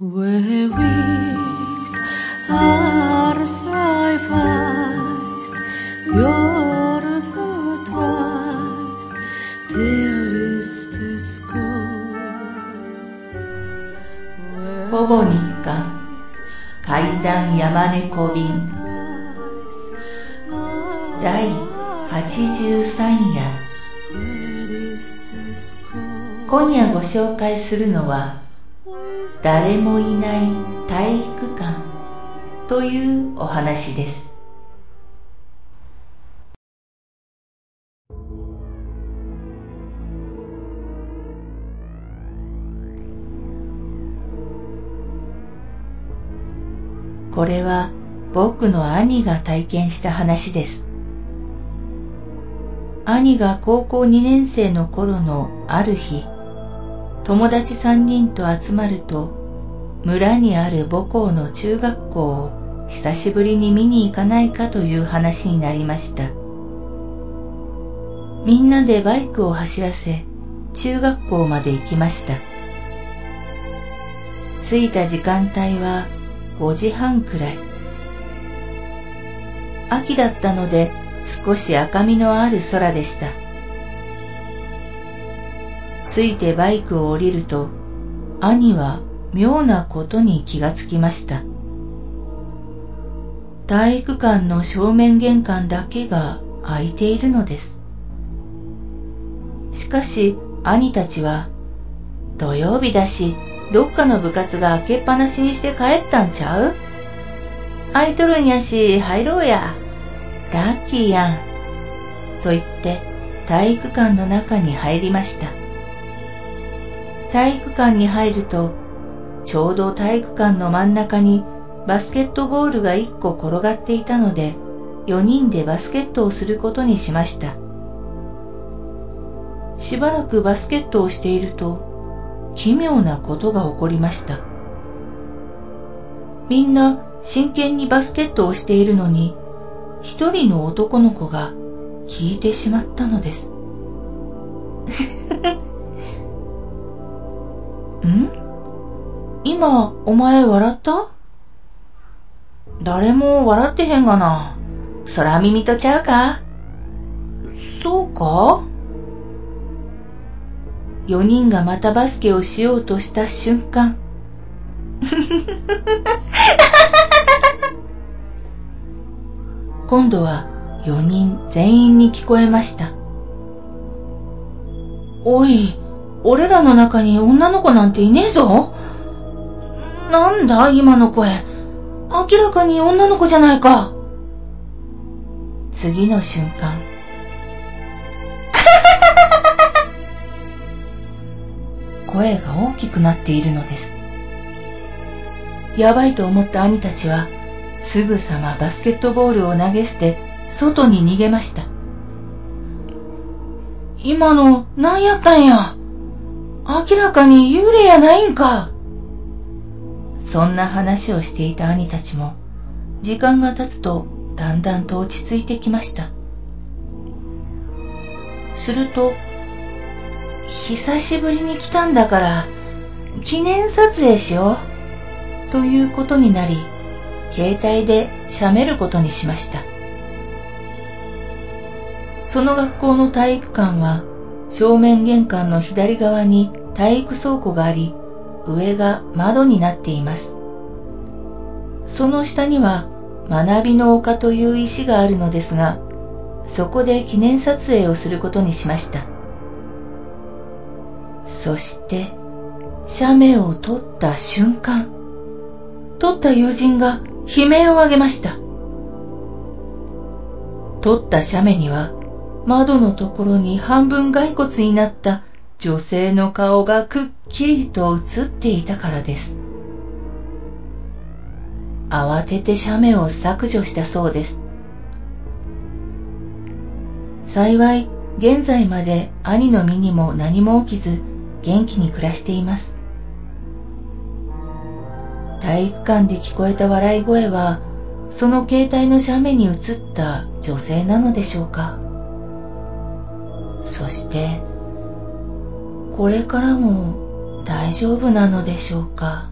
ほぼ日刊階段山猫便第83夜今夜ご紹介するのは誰もいない体育館。というお話です。これは僕の兄が体験した話です。兄が高校2年生の頃のある日友達3人と集まると村にある母校の中学校を久しぶりに見に行かないかという話になりました。みんなでバイクを走らせ中学校まで行きました。着いた時間帯は5時半くらい。秋だったので少し赤みのある空でした。着いてバイクを降りると兄は妙なことに気がつきました。体育館の正面玄関だけが開いているのです。しかし兄たちは土曜日だしどっかの部活が開けっぱなしにして帰ったんちゃう？空いとるんやし入ろうや。ラッキーやん。と言って体育館の中に入りました。体育館に入るとちょうど体育館の真ん中にバスケットボールが1個転がっていたので4人でバスケットをすることにしました。しばらくバスケットをしていると奇妙なことが起こりました。みんな真剣にバスケットをしているのに一人の男の子が聞いてしまったのです。ん？今お前笑った？誰も笑ってへんがな。空耳とちゃうか？そうか？4人がまたバスケをしようとした瞬間。今度は4人全員に聞こえました。おい俺らの中に女の子なんていねえぞ。なんだ今の声。明らかに女の子じゃないか。次の瞬間。声が大きくなっているのです。やばいと思った兄たちはすぐさまバスケットボールを投げ捨て外に逃げました。今の何やったんや。明らかに幽霊やないんか。そんな話をしていた兄たちも時間が経つとだんだんと落ち着いてきました。すると久しぶりに来たんだから記念撮影しようということになり携帯で写メることにしました。その学校の体育館は正面玄関の左側に体育倉庫があり上が窓になっています。その下には学びの丘という石があるのですがそこで記念撮影をすることにしました。そして写メを撮った瞬間撮った友人が悲鳴を上げました。撮った写メには窓のところに半分骸骨になった女性の顔がくっきりと映っていたからです。慌てて写メを削除したそうです。幸い現在まで兄の身にも何も起きず元気に暮らしています。体育館で聞こえた笑い声はその携帯の写メに写った女性なのでしょうか。そしてこれからも大丈夫なのでしょうか？